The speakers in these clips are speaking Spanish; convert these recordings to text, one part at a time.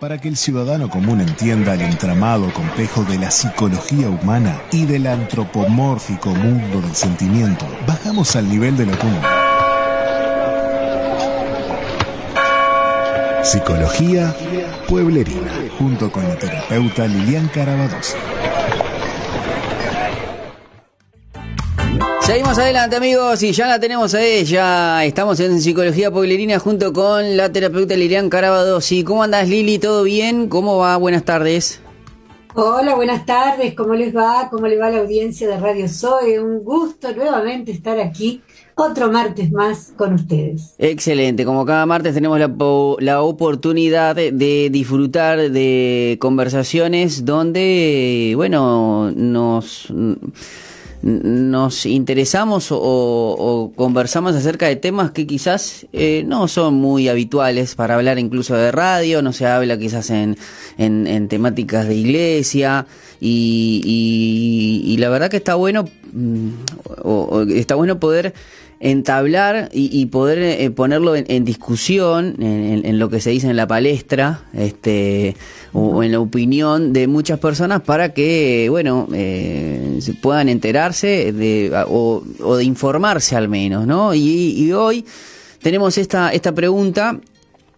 Para que el ciudadano común entienda el entramado complejo de la psicología humana y del antropomórfico mundo del sentimiento, bajamos al nivel de lo común. Psicología Pueblerina, junto con la terapeuta Lilian Carabadosa. Seguimos adelante amigos y ya la tenemos a ella. Estamos en Psicología Pueblerina junto con la terapeuta Lilian Carabadosi. ¿Cómo andas Lili? ¿Todo bien? ¿Cómo va? Buenas tardes. Hola, buenas tardes. ¿Cómo les va? ¿Cómo le va la audiencia de Radio Zoe? Un gusto nuevamente estar aquí otro martes más con ustedes. Excelente, como cada martes tenemos la, la oportunidad de disfrutar de conversaciones donde, bueno, nos nos interesamos o, conversamos acerca de temas que quizás eh, no son muy habituales para hablar incluso de radio, no se habla quizás en, en, temáticas de iglesia y, y, la verdad que está bueno, mm, o, está bueno poder entablar y, poder eh, ponerlo en, discusión en, lo que se dice en la palestra este o, en la opinión de muchas personas para que bueno eh, se puedan enterarse de, o, de informarse al menos no y, hoy tenemos esta esta pregunta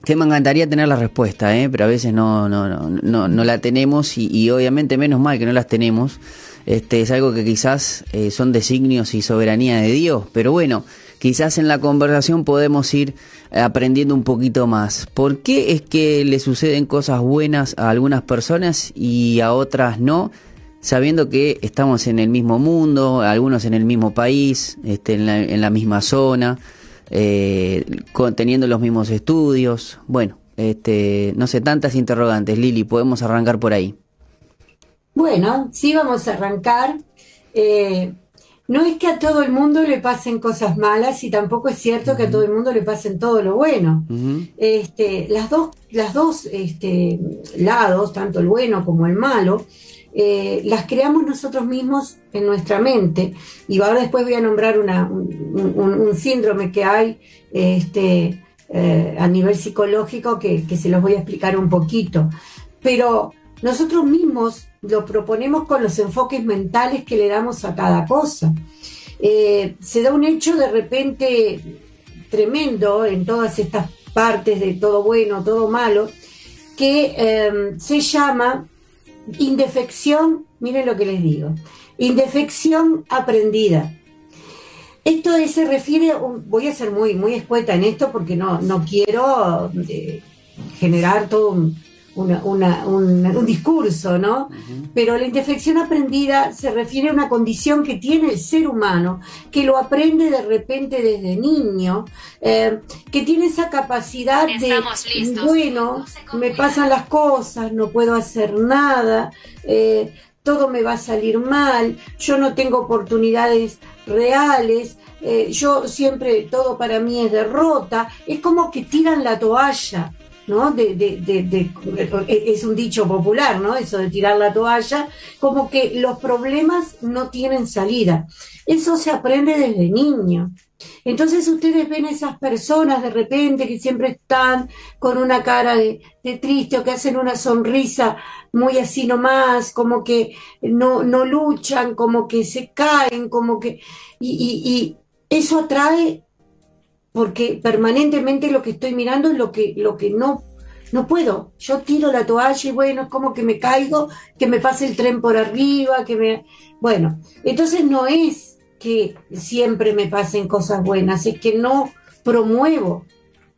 que me encantaría tener la respuesta ¿eh? pero a veces no no no no, no la tenemos y, obviamente menos mal que no las tenemos este, es algo que quizás eh, son designios y soberanía de Dios, pero bueno, quizás en la conversación podemos ir aprendiendo un poquito más. ¿Por qué es que le suceden cosas buenas a algunas personas y a otras no? Sabiendo que estamos en el mismo mundo, algunos en el mismo país, este, en, la, misma zona, eh, teniendo los mismos estudios. Bueno, este, no sé, tantas interrogantes. Lili, podemos arrancar por ahí. Bueno, sí vamos a arrancar. Eh, no es que a todo el mundo le pasen cosas malas y tampoco es cierto que a todo el mundo le pasen todo lo bueno. este, las dos, las dos este, lados, tanto el bueno como el malo, eh, las creamos nosotros mismos en nuestra mente. Y ahora después voy a nombrar un, síndrome que hay este, eh, a nivel psicológico que, se los voy a explicar un poquito. Pero nosotros mismos lo proponemos con los enfoques mentales que le damos a cada cosa. Eh, se da un hecho de repente tremendo en todas estas partes de todo bueno, todo malo, que se llama indefección, miren lo que les digo, indefección aprendida. Esto se refiere, voy a ser muy, muy escueta en esto porque no, no quiero eh, generar todo un, un, discurso, ¿no? Pero la indefección aprendida se refiere a una condición que tiene el ser humano, que lo aprende de repente desde niño, eh, que tiene esa capacidad de, bueno, me pasan las cosas, no puedo hacer nada, eh, todo me va a salir mal, yo no tengo oportunidades reales, eh, yo siempre, todo para mí es derrota, es como que tiran la toalla. ¿No? De, de, es un dicho popular, ¿no? Eso de tirar la toalla, como que los problemas no tienen salida. Eso se aprende desde niño. Entonces ustedes ven esas personas de repente que siempre están con una cara de, triste o que hacen una sonrisa muy así nomás, como que no, no luchan, como que se caen, como que... y eso atrae porque permanentemente lo que estoy mirando es lo que, lo que no, no puedo. Yo tiro la toalla y bueno, es como que me caigo, que me pase el tren por arriba, que me... Bueno, entonces no es que siempre me pasen cosas buenas, es que no promuevo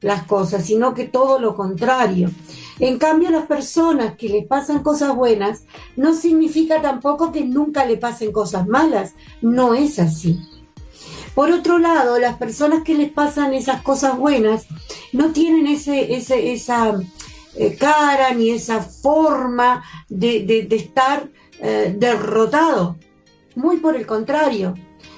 las cosas, sino que todo lo contrario. En cambio, las personas que les pasan cosas buenas, no significa tampoco que nunca le pasen cosas malas. No es así. Por otro lado, las personas que les pasan esas cosas buenas no tienen ese, esa eh, cara ni esa forma de, estar eh, derrotado. Muy por el contrario.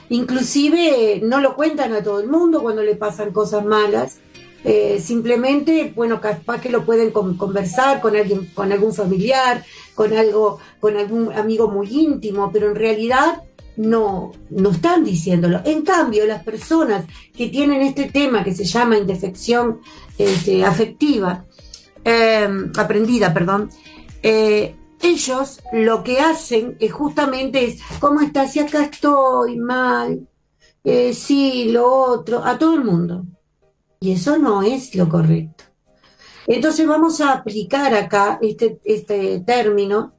Inclusive no lo cuentan a todo el mundo cuando le pasan cosas malas. Eh, simplemente, bueno, capaz que lo pueden conversar con alguien, con algún familiar, con algo, con algún amigo muy íntimo, pero en realidad no, no están diciéndolo. En cambio, las personas que tienen este tema que se llama indefección este, afectiva, em, aprendida, perdón, eh, ellos lo que hacen es justamente es, ¿cómo estás? Si acá estoy mal, eh, sí, lo otro, a todo el mundo. Y eso no es lo correcto. Entonces vamos a aplicar acá este, este término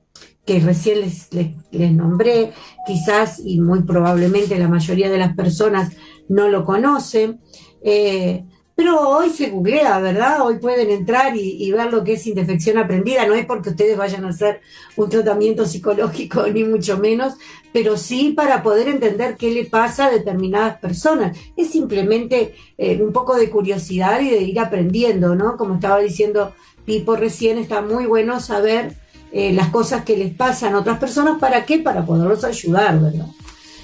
que recién les, les, nombré, quizás y muy probablemente la mayoría de las personas no lo conocen, eh, pero hoy se googlea, ¿verdad? Hoy pueden entrar y, ver lo que es indefección aprendida. No es porque ustedes vayan a hacer un tratamiento psicológico, ni mucho menos, pero sí para poder entender qué le pasa a determinadas personas. Es simplemente eh, un poco de curiosidad y de ir aprendiendo, ¿no? Como estaba diciendo Pipo recién, está muy bueno saber eh, las cosas que les pasan a otras personas. ¿Para qué? Para poderlos ayudar, ¿verdad?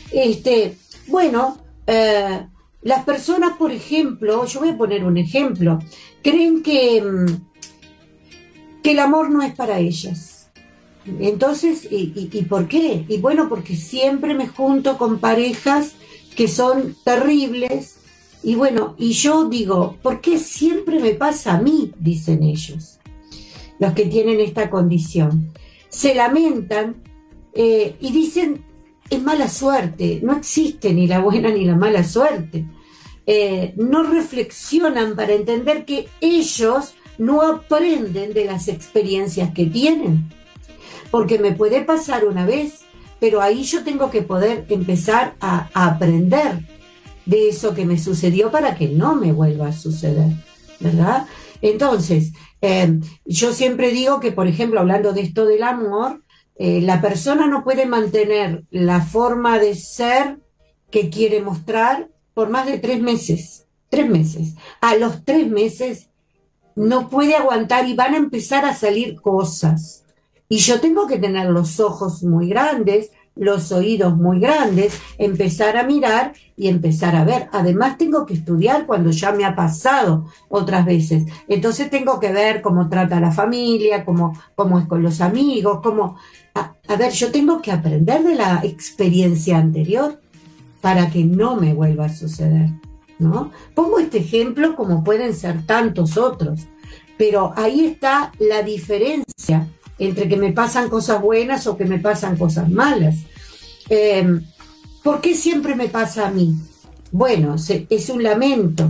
Este, bueno, eh, las personas, por ejemplo, yo voy a poner un ejemplo, creen que, mm, que el amor no es para ellas. Entonces, ¿y, y, por qué? Y bueno, porque siempre me junto con parejas que son terribles. Y bueno, y yo digo, ¿por qué siempre me pasa a mí? Dicen ellos, los que tienen esta condición. Se lamentan eh, y dicen, es mala suerte, no existe ni la buena ni la mala suerte. Eh, no reflexionan para entender que ellos no aprenden de las experiencias que tienen. Porque me puede pasar una vez, pero ahí yo tengo que poder empezar a, aprender de eso que me sucedió para que no me vuelva a suceder, ¿verdad? Entonces, eh, yo siempre digo que, por ejemplo, hablando de esto del amor, eh, la persona no puede mantener la forma de ser que quiere mostrar por más de tres meses. Tres meses. A los tres meses no puede aguantar y van a empezar a salir cosas. Y yo tengo que tener los ojos muy grandes, los oídos muy grandes, empezar a mirar y empezar a ver. Además tengo que estudiar cuando ya me ha pasado otras veces. Entonces tengo que ver cómo trata la familia, cómo, cómo es con los amigos, cómo... A, a ver, yo tengo que aprender de la experiencia anterior para que no me vuelva a suceder. ¿no? Pongo este ejemplo como pueden ser tantos otros, pero ahí está la diferencia entre que me pasan cosas buenas o que me pasan cosas malas. Em, ¿Por qué siempre me pasa a mí? Bueno, es un lamento,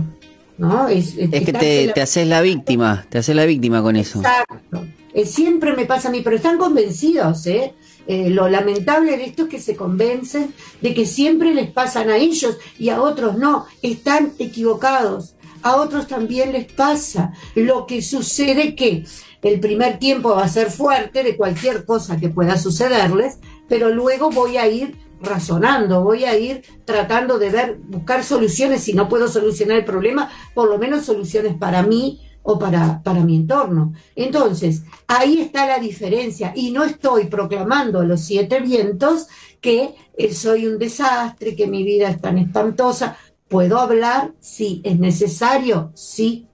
¿no? Es, que te, haces la víctima, te haces la víctima con eso. Exacto. siempre me pasa a mí, pero están convencidos, ¿eh? ¿eh? lo lamentable de esto es que se convencen de que siempre les pasan a ellos y a otros no. Están equivocados. A otros también les pasa. Lo que sucede que el primer tiempo va a ser fuerte de cualquier cosa que pueda sucederles, pero luego voy a ir razonando, voy a ir tratando de ver, buscar soluciones, si no puedo solucionar el problema, por lo menos soluciones para mí o para, para mi entorno. Entonces, ahí está la diferencia y no estoy proclamando a los siete vientos que eh, soy un desastre, que mi vida es tan espantosa. ¿Puedo hablar? Sí. ¿Es necesario? Sí.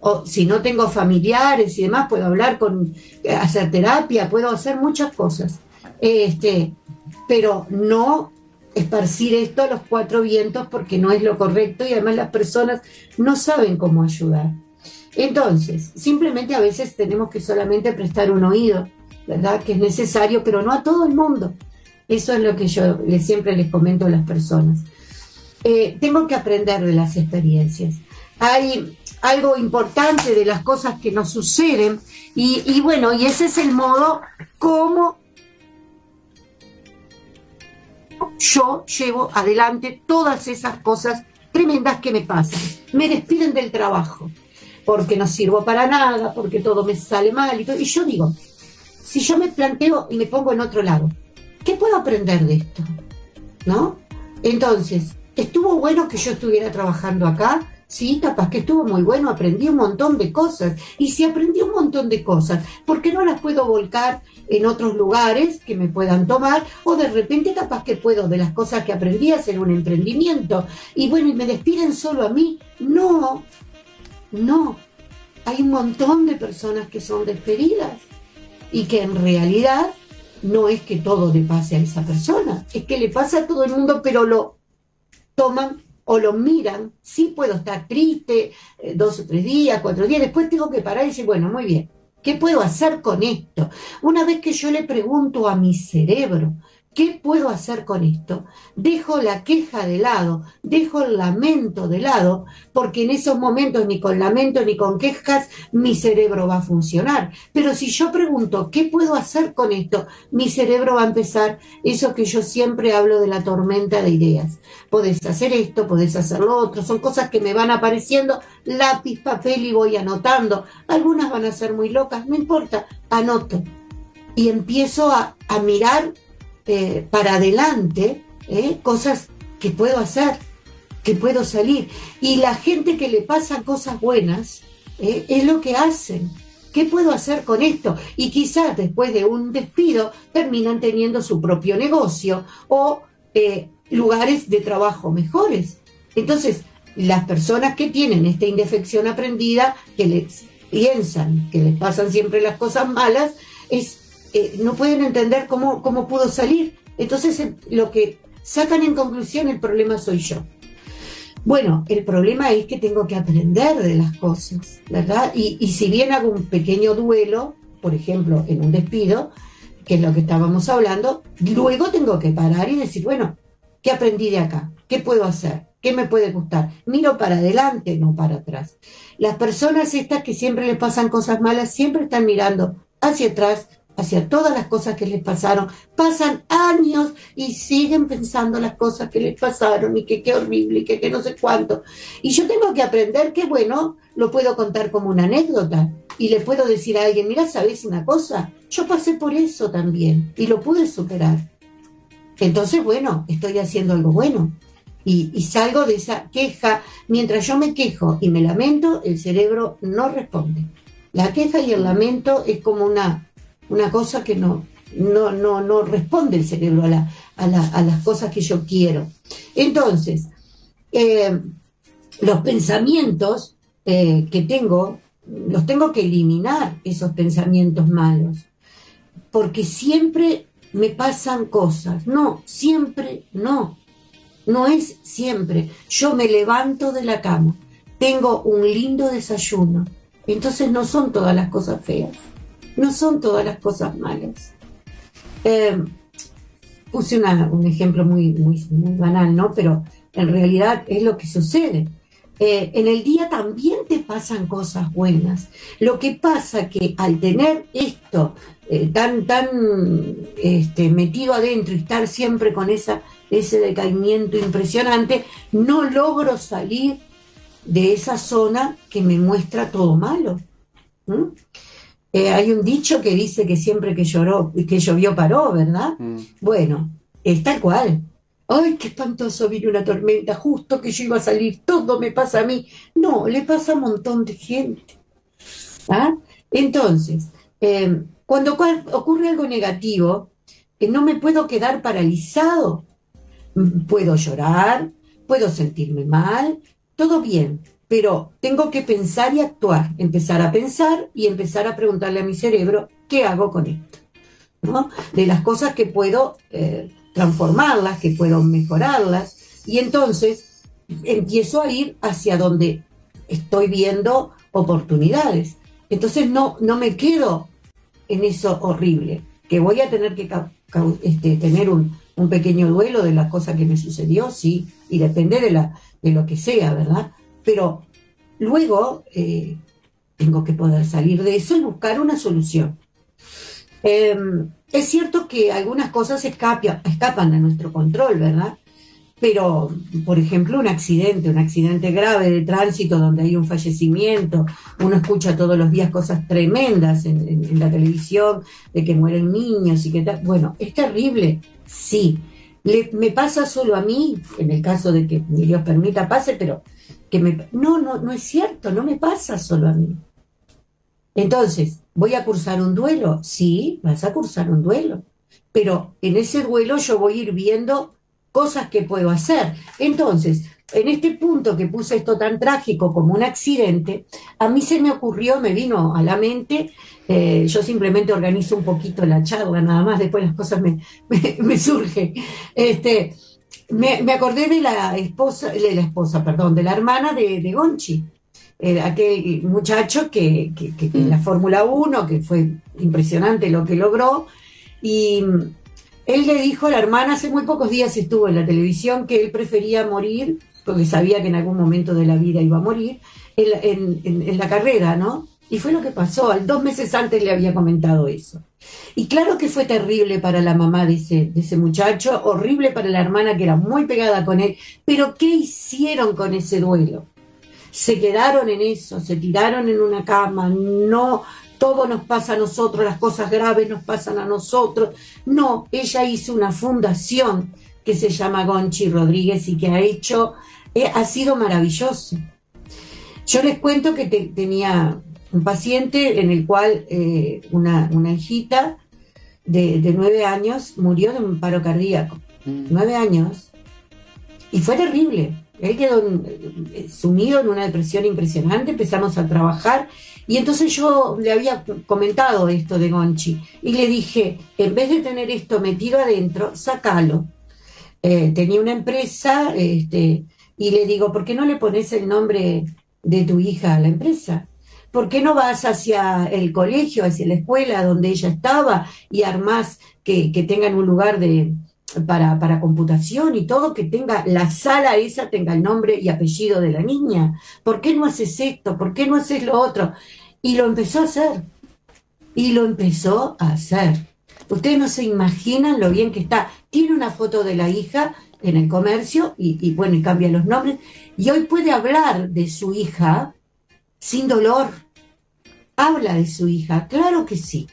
O si no tengo familiares y demás, puedo hablar con, eh, hacer terapia, puedo hacer muchas cosas. Este, pero no esparcir esto a los cuatro vientos porque no es lo correcto y además las personas no saben cómo ayudar. Entonces, simplemente a veces tenemos que solamente prestar un oído, ¿verdad? Que es necesario, pero no a todo el mundo. Eso es lo que yo siempre les comento a las personas. Eh, tengo que aprender de las experiencias. Hay algo importante de las cosas que nos suceden y, bueno, y ese es el modo como yo llevo adelante todas esas cosas tremendas que me pasan. Me despiden del trabajo porque no sirvo para nada, porque todo me sale mal y todo. Y yo digo, si yo me planteo y me pongo en otro lado, ¿qué puedo aprender de esto? ¿No? Entonces, estuvo bueno que yo estuviera trabajando acá, Sí, capaz que estuvo muy bueno, aprendí un montón de cosas. Y si aprendí un montón de cosas, ¿por qué no las puedo volcar en otros lugares que me puedan tomar? O de repente capaz que puedo de las cosas que aprendí hacer un emprendimiento. Y bueno, y me despiden solo a mí. No, no. Hay un montón de personas que son despedidas y que en realidad no es que todo le pase a esa persona, es que le pasa a todo el mundo, pero lo toman o lo miran, sí puedo estar triste eh, dos o tres días, cuatro días, después tengo que parar y decir, bueno, muy bien, ¿qué puedo hacer con esto? Una vez que yo le pregunto a mi cerebro, ¿Qué puedo hacer con esto? Dejo la queja de lado, dejo el lamento de lado, porque en esos momentos ni con lamento ni con quejas mi cerebro va a funcionar. Pero si yo pregunto, ¿qué puedo hacer con esto? Mi cerebro va a empezar eso que yo siempre hablo de la tormenta de ideas. Podés hacer esto, podés hacer lo otro, son cosas que me van apareciendo, lápiz, papel y voy anotando. Algunas van a ser muy locas, no importa, anoto. Y empiezo a, a mirar eh, para adelante eh, cosas que puedo hacer, que puedo salir. Y la gente que le pasa cosas buenas eh, es lo que hacen. ¿Qué puedo hacer con esto? Y quizás después de un despido terminan teniendo su propio negocio o lugares de trabajo mejores. Entonces, las personas que tienen esta indefección aprendida, que les piensan que les pasan siempre las cosas malas, es eh, no pueden entender cómo, cómo pudo salir. Entonces, eh, lo que sacan en conclusión, el problema soy yo. Bueno, el problema es que tengo que aprender de las cosas, ¿verdad? Y, y si bien hago un pequeño duelo, por ejemplo, en un despido, que es lo que estábamos hablando, luego tengo que parar y decir, bueno, ¿qué aprendí de acá? ¿Qué puedo hacer? ¿Qué me puede gustar? Miro para adelante, no para atrás. Las personas estas que siempre les pasan cosas malas, siempre están mirando hacia atrás, hacia todas las cosas que les pasaron. Pasan años y siguen pensando las cosas que les pasaron y que qué horrible y que, no sé cuánto. Y yo tengo que aprender que, bueno, lo puedo contar como una anécdota y le puedo decir a alguien, mira, ¿sabes una cosa? Yo pasé por eso también y lo pude superar. Entonces, bueno, estoy haciendo algo bueno. Y, salgo de esa queja. Mientras yo me quejo y me lamento, el cerebro no responde. La queja y el lamento es como una una cosa que no, no, no, no responde el cerebro a, la, las cosas que yo quiero. Entonces, eh, los pensamientos eh, que tengo, los tengo que eliminar, esos pensamientos malos, porque siempre me pasan cosas. No, siempre no. No es siempre. Yo me levanto de la cama, tengo un lindo desayuno, entonces no son todas las cosas feas no son todas las cosas malas. Eh, puse un ejemplo muy, muy, banal, ¿no? Pero en realidad es lo que sucede. Eh, en el día también te pasan cosas buenas. Lo que pasa que al tener esto eh, tan, tan este, metido adentro y estar siempre con ese decaimiento impresionante, no logro salir de esa zona que me muestra todo malo. Eh, hay un dicho que dice que siempre que lloró, que llovió paró, ¿verdad? Mm. Bueno, es tal cual. Ay, qué espantoso, vino una tormenta, justo que yo iba a salir, todo me pasa a mí. No, le pasa a un montón de gente. ¿Ah? Entonces, em, cuando ocurre algo negativo, no me puedo quedar paralizado. Puedo llorar, puedo sentirme mal, todo bien, pero tengo que pensar y actuar, empezar a pensar y empezar a preguntarle a mi cerebro, ¿qué hago con esto? ¿No? De las cosas que puedo eh, transformarlas, que puedo mejorarlas, y entonces empiezo a ir hacia donde estoy viendo oportunidades. Entonces no, no me quedo en eso horrible, que voy a tener que este, tener un, un, pequeño duelo de las cosas que me sucedió, sí, y depende de, la, de lo que sea, ¿verdad? Pero luego eh, tengo que poder salir de eso y buscar una solución. Em, es cierto que algunas cosas escapan, de nuestro control, ¿verdad? Pero, por ejemplo, un accidente, un accidente grave de tránsito donde hay un fallecimiento, uno escucha todos los días cosas tremendas en, la televisión de que mueren niños y que tal. Bueno, es terrible, sí. me pasa solo a mí, en el caso de que ni Dios permita pase, pero que me... No, no, no es cierto, no me pasa solo a mí. Entonces, ¿voy a cursar un duelo? Sí, vas a cursar un duelo. Pero en ese duelo yo voy a ir viendo cosas que puedo hacer. Entonces, en este punto que puse esto tan trágico como un accidente, a mí se me ocurrió, me vino a la mente, eh, yo simplemente organizo un poquito la charla, nada más, después las cosas me, me, me surgen. Este, me, acordé de la esposa, de la esposa, perdón, de la hermana de, de Gonchi, eh, aquel muchacho que, que, en la Fórmula 1, que fue impresionante lo que logró, y mm, él le dijo a la hermana, hace muy pocos días estuvo en la televisión, que él prefería morir, porque sabía que en algún momento de la vida iba a morir, en, en la carrera, ¿no? Y fue lo que pasó, dos meses antes le había comentado eso. Y claro que fue terrible para la mamá de ese, de ese muchacho, horrible para la hermana que era muy pegada con él, pero ¿qué hicieron con ese duelo? Se quedaron en eso, se tiraron en una cama, no, todo nos pasa a nosotros, las cosas graves nos pasan a nosotros. No, ella hizo una fundación que se llama Gonchi Rodríguez y que ha hecho, eh, ha sido maravilloso. Yo les cuento que tenía un paciente en el cual eh, una, hijita de, nueve años murió de un paro cardíaco. Mm. Nueve años. Y fue terrible. Él quedó eh, sumido en una depresión impresionante, empezamos a trabajar y entonces yo le había comentado esto de Gonchi y le dije, en vez de tener esto metido adentro, sácalo. Eh, tenía una empresa este, y le digo, ¿por qué no le pones el nombre de tu hija a la empresa? ¿Por qué no vas hacia el colegio, hacia la escuela donde ella estaba y armás que, que tengan un lugar de, para, para, computación y todo, que tenga la sala esa, tenga el nombre y apellido de la niña? ¿Por qué no haces esto? ¿Por qué no haces lo otro? Y lo empezó a hacer. Y lo empezó a hacer. Ustedes no se imaginan lo bien que está. Tiene una foto de la hija en el comercio y, y bueno, y cambia los nombres. Y hoy puede hablar de su hija sin dolor. Habla de su hija, claro que sí,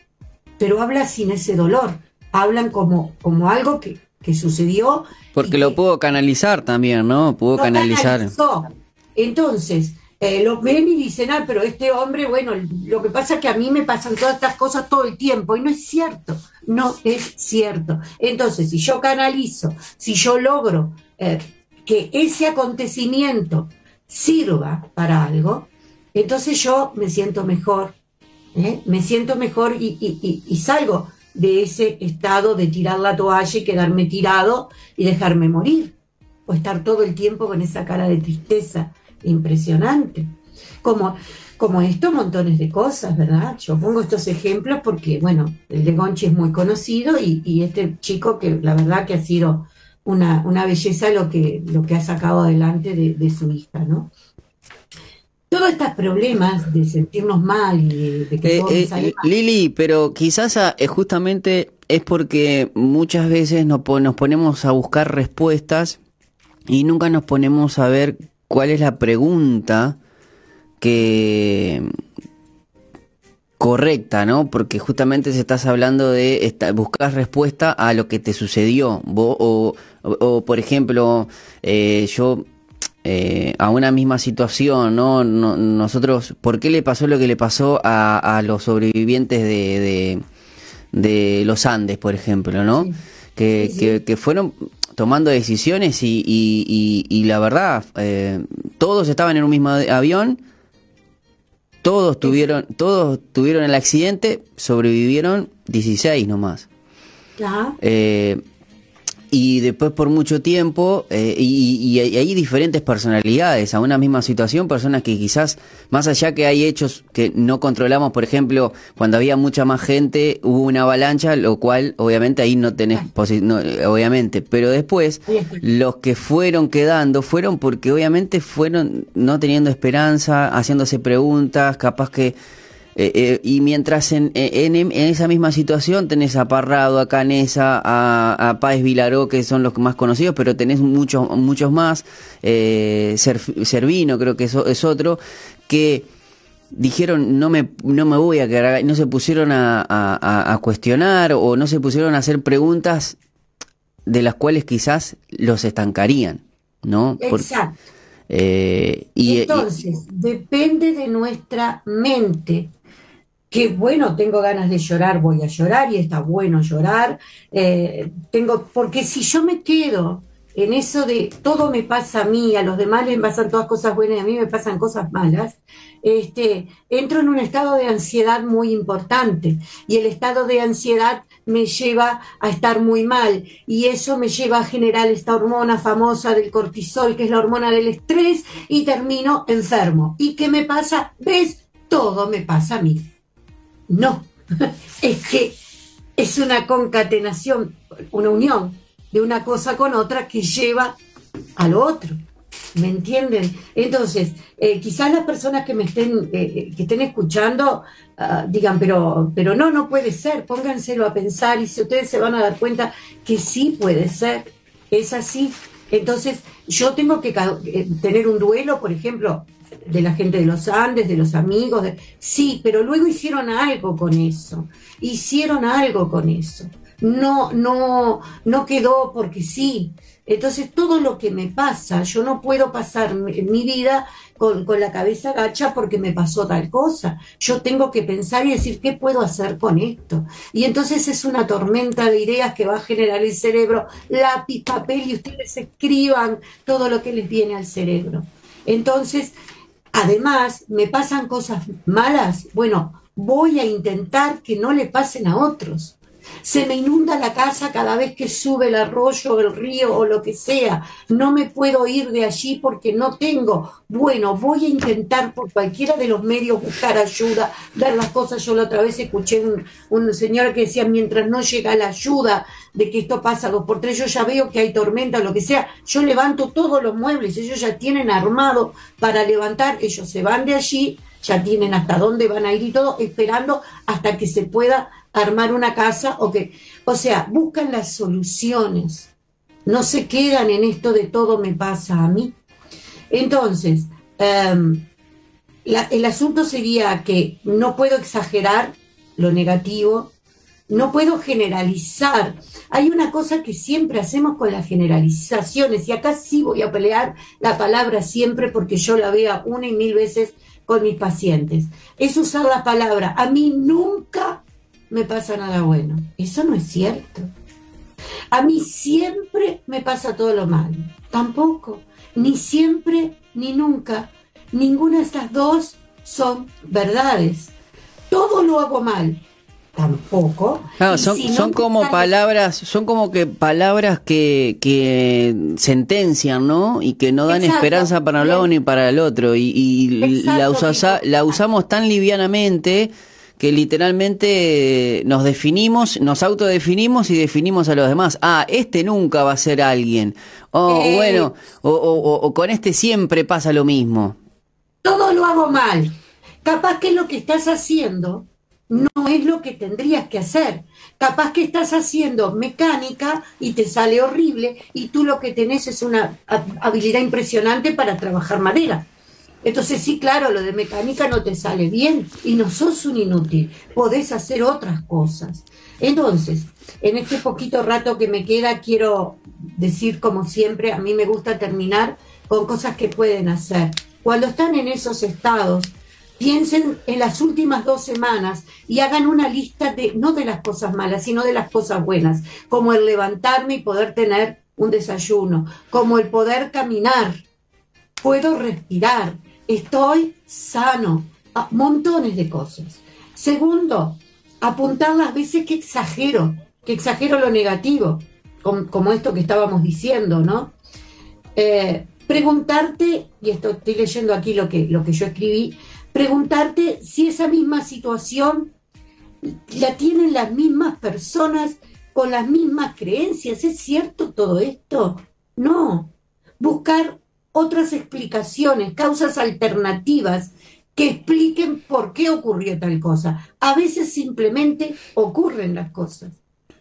pero habla sin ese dolor. Hablan como, como algo que, sucedió. Porque lo pudo canalizar también, ¿no? Pudo canalizar. Entonces, eh, los ven y dicen, ah, pero este hombre, bueno, lo que pasa es que a mí me pasan todas estas cosas todo el tiempo y no es cierto, no es cierto. Entonces, si yo canalizo, si yo logro eh, que ese acontecimiento sirva para algo, entonces yo me siento mejor, ¿eh? me siento mejor y, salgo de ese estado de tirar la toalla y quedarme tirado y dejarme morir, o estar todo el tiempo con esa cara de tristeza impresionante. Como, como esto, montones de cosas, ¿verdad? Yo pongo estos ejemplos porque, bueno, el de Gonchi es muy conocido y, este chico que la verdad que ha sido una, una belleza lo que, lo que ha sacado adelante de, de su hija, ¿no? Todos estos problemas de sentirnos mal y de, que eh, eh Lili, pero quizás ah, eh, justamente es porque muchas veces nos, nos ponemos a buscar respuestas y nunca nos ponemos a ver cuál es la pregunta que correcta, ¿no? Porque justamente se estás hablando de buscar respuesta a lo que te sucedió. o, por ejemplo, eh, yo eh, a una misma situación, ¿no? Nosotros, ¿por qué le pasó lo que le pasó a, los sobrevivientes de, de, los Andes, por ejemplo, ¿no? Que, Que, fueron tomando decisiones y, y, la verdad, eh, todos estaban en un mismo avión, todos tuvieron, todos tuvieron el accidente, sobrevivieron 16 nomás. Eh, y después por mucho tiempo, eh, y, hay diferentes personalidades a una misma situación, personas que quizás, más allá que hay hechos que no controlamos, por ejemplo, cuando había mucha más gente, hubo una avalancha, lo cual obviamente ahí no tenés, no, obviamente, pero después los que fueron quedando fueron porque obviamente fueron no teniendo esperanza, haciéndose preguntas, capaz que eh, eh, y mientras en, en, esa misma situación tenés a Parrado, a Canesa, a, a Páez Vilaró, que son los más conocidos, pero tenés muchos muchos más, eh, Servino creo que es, es otro, que dijeron no me, no me voy a quedar, no se pusieron a, a, cuestionar o no se pusieron a hacer preguntas de las cuales quizás los estancarían, ¿no? Exacto. Eh, y, Entonces, depende de nuestra mente que bueno, tengo ganas de llorar, voy a llorar y está bueno llorar. Eh, tengo, porque si yo me quedo en eso de todo me pasa a mí, a los demás les pasan todas cosas buenas y a mí me pasan cosas malas, este, entro en un estado de ansiedad muy importante y el estado de ansiedad me lleva a estar muy mal y eso me lleva a generar esta hormona famosa del cortisol, que es la hormona del estrés, y termino enfermo. ¿Y qué me pasa? ¿Ves? Todo me pasa a mí. No, es que es una concatenación, una unión de una cosa con otra que lleva al otro. ¿Me entienden? Entonces, eh, quizás las personas que me estén, eh, eh, que estén escuchando ah, digan, pero, pero no, no puede ser, pónganselo a pensar y si ustedes se van a dar cuenta que sí puede ser, es así. Entonces, yo tengo que tener un duelo, por ejemplo, de la gente de los Andes, de los amigos, sí, pero luego hicieron algo con eso, hicieron algo con eso. No, no, no quedó porque sí. Entonces todo lo que me pasa, yo no puedo pasar mi, mi vida con, con, la cabeza gacha porque me pasó tal cosa. Yo tengo que pensar y decir, ¿qué puedo hacer con esto? Y entonces es una tormenta de ideas que va a generar el cerebro, lápiz, papel y ustedes escriban todo lo que les viene al cerebro. Entonces, además, me pasan cosas malas, bueno, voy a intentar que no le pasen a otros. Se me inunda la casa cada vez que sube el arroyo, el río o lo que sea. No me puedo ir de allí porque no tengo. Bueno, voy a intentar por cualquiera de los medios buscar ayuda, ver las cosas. Yo la otra vez escuché un, un señor que decía, mientras no llega la ayuda de que esto pasa dos por tres, yo ya veo que hay tormenta o lo que sea, yo levanto todos los muebles, ellos ya tienen armado para levantar, ellos se van de allí, ya tienen hasta dónde van a ir y todo, esperando hasta que se pueda armar una casa o que, o sea, buscan las soluciones, no se quedan en esto de todo me pasa a mí. Entonces, em, el asunto sería que no puedo exagerar lo negativo, no puedo generalizar. Hay una cosa que siempre hacemos con las generalizaciones, y acá sí voy a pelear la palabra siempre porque yo la veo una y mil veces con mis pacientes. Es usar la palabra, a mí nunca me pasa nada bueno. Eso no es cierto. A mí siempre me pasa todo lo malo. Tampoco. Ni siempre ni nunca. Ninguna de estas dos son verdades. Todo lo hago mal. Tampoco. son, son como palabras, son como que palabras que, que sentencian, ¿no? Y que no dan esperanza para un lado ni para el otro. Y, la, la usamos tan livianamente que literalmente nos definimos, nos autodefinimos y definimos a los demás. Ah, este nunca va a ser alguien. O oh, bueno, o, o, con este siempre pasa lo mismo. Todo lo hago mal. Capaz que lo que estás haciendo no es lo que tendrías que hacer. Capaz que estás haciendo mecánica y te sale horrible y tú lo que tenés es una habilidad impresionante para trabajar madera. Entonces sí, claro, lo de mecánica no te sale bien y no sos un inútil, podés hacer otras cosas. Entonces, en este poquito rato que me queda, quiero decir, como siempre, a mí me gusta terminar con cosas que pueden hacer. Cuando están en esos estados, piensen en las últimas dos semanas y hagan una lista de, no de las cosas malas, sino de las cosas buenas, como el levantarme y poder tener un desayuno, como el poder caminar, puedo respirar, estoy sano, montones de cosas. Segundo, apuntar las veces que exagero, que exagero lo negativo, como, esto que estábamos diciendo, ¿no? Eh, preguntarte, y esto estoy leyendo aquí lo que, lo que yo escribí, preguntarte si esa misma situación la tienen las mismas personas con las mismas creencias. ¿Es cierto todo esto? No. Buscar otras explicaciones, causas alternativas que expliquen por qué ocurrió tal cosa. A veces simplemente ocurren las cosas.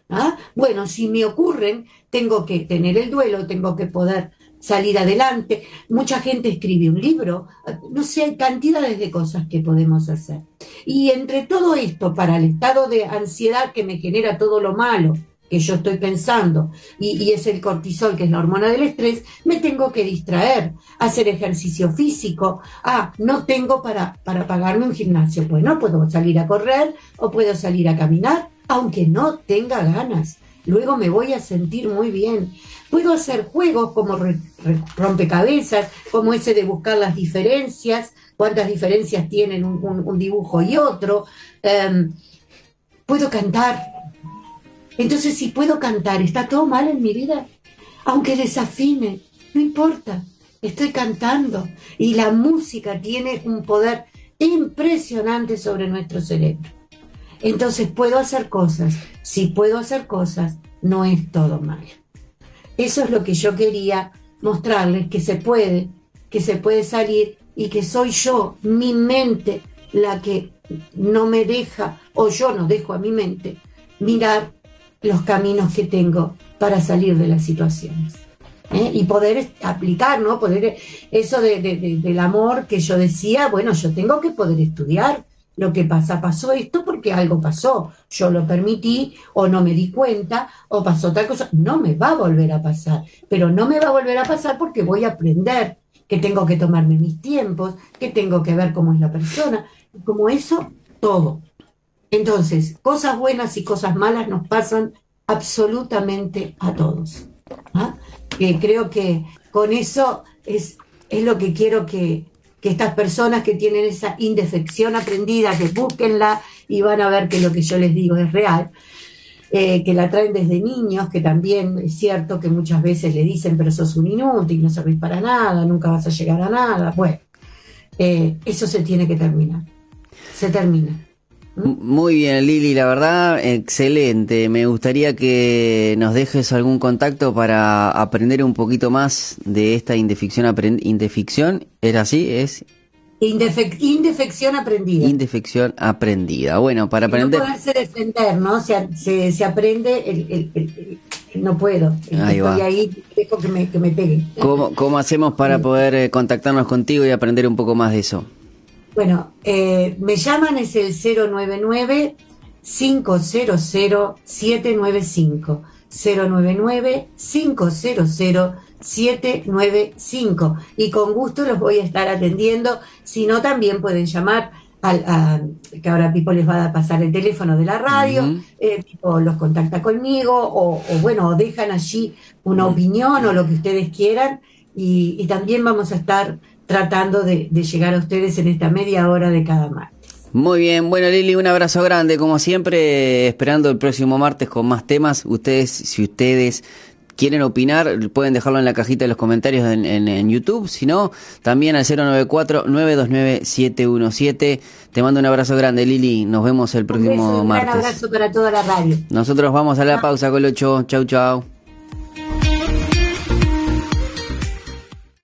¿ah? Bueno, si me ocurren, tengo que tener el duelo, tengo que poder salir adelante. Mucha gente escribe un libro, no sé, hay cantidades de cosas que podemos hacer. Y entre todo esto, para el estado de ansiedad que me genera todo lo malo, que yo estoy pensando y, es el cortisol, que es la hormona del estrés, me tengo que distraer, hacer ejercicio físico. Ah, no tengo para, para pagarme un gimnasio. Bueno, puedo salir a correr o puedo salir a caminar, aunque no tenga ganas. luego me voy a sentir muy bien. Puedo hacer juegos como rompecabezas, como ese de buscar las diferencias, cuántas diferencias tienen un, dibujo y otro. Em, puedo cantar. Entonces, si puedo cantar, ¿está todo mal en mi vida? Aunque desafine, no importa, estoy cantando. Y la música tiene un poder impresionante sobre nuestro cerebro. Entonces puedo hacer cosas. Si puedo hacer cosas, no es todo mal. Eso es lo que yo quería mostrarles, que se puede, que se puede salir y que soy yo, mi mente, la que no me deja, o yo no dejo a mi mente, mirar los caminos que tengo para salir de las situaciones. ¿eh? Y poder aplicar, ¿no? Poder, eso del amor que yo decía, bueno, yo tengo que poder estudiar lo que pasa. Pasó esto porque algo pasó. Yo lo permití o no me di cuenta o pasó tal cosa. No me va a volver a pasar, pero no me va a volver a pasar porque voy a aprender que tengo que tomarme mis tiempos, que tengo que ver cómo es la persona. Como eso, todo. Entonces, cosas buenas y cosas malas nos pasan absolutamente a todos. ¿ah? creo que con eso es, lo que quiero que, que estas personas que tienen esa indefección aprendida, que búsquenla y van a ver que lo que yo les digo es real. Eh, que la traen desde niños, que también es cierto que muchas veces le dicen, pero sos un inútil, no servís para nada, nunca vas a llegar a nada. Bueno, eh, eso se tiene que terminar. Se termina. Muy bien, Lili, la verdad, excelente. Me gustaría que nos dejes algún contacto para aprender un poquito más de esta indefección. Indefección, ¿era así? ¿Es indefección aprendida. Indefección aprendida. Bueno, para aprender. No poderse defender, ¿no? Se, se, aprende el, no puedo. Ahí Estoy ahí, dejo que me, que me pegue. ¿Cómo, ¿Cómo hacemos para poder eh, contactarnos contigo y aprender un poco más de eso? Bueno, eh, me llaman, es el 099 500 795. 099 500 795. Y con gusto los voy a estar atendiendo. Si no, también pueden llamar al, que ahora Pipo les va a pasar el teléfono de la radio, eh, los contacta conmigo, o, bueno, dejan allí una opinión o lo que ustedes quieran, y también vamos a estar tratando de, llegar a ustedes en esta media hora de cada martes. Muy bien, bueno Lili, un abrazo grande, como siempre, esperando el próximo martes con más temas. Ustedes, si ustedes quieren opinar, pueden dejarlo en la cajita de los comentarios en, en, YouTube, si no, también al 094-929-717. Te mando un abrazo grande, Lili, nos vemos el próximo martes. Un abrazo para toda la radio. Nosotros vamos a la pausa, Colocho, chau chau.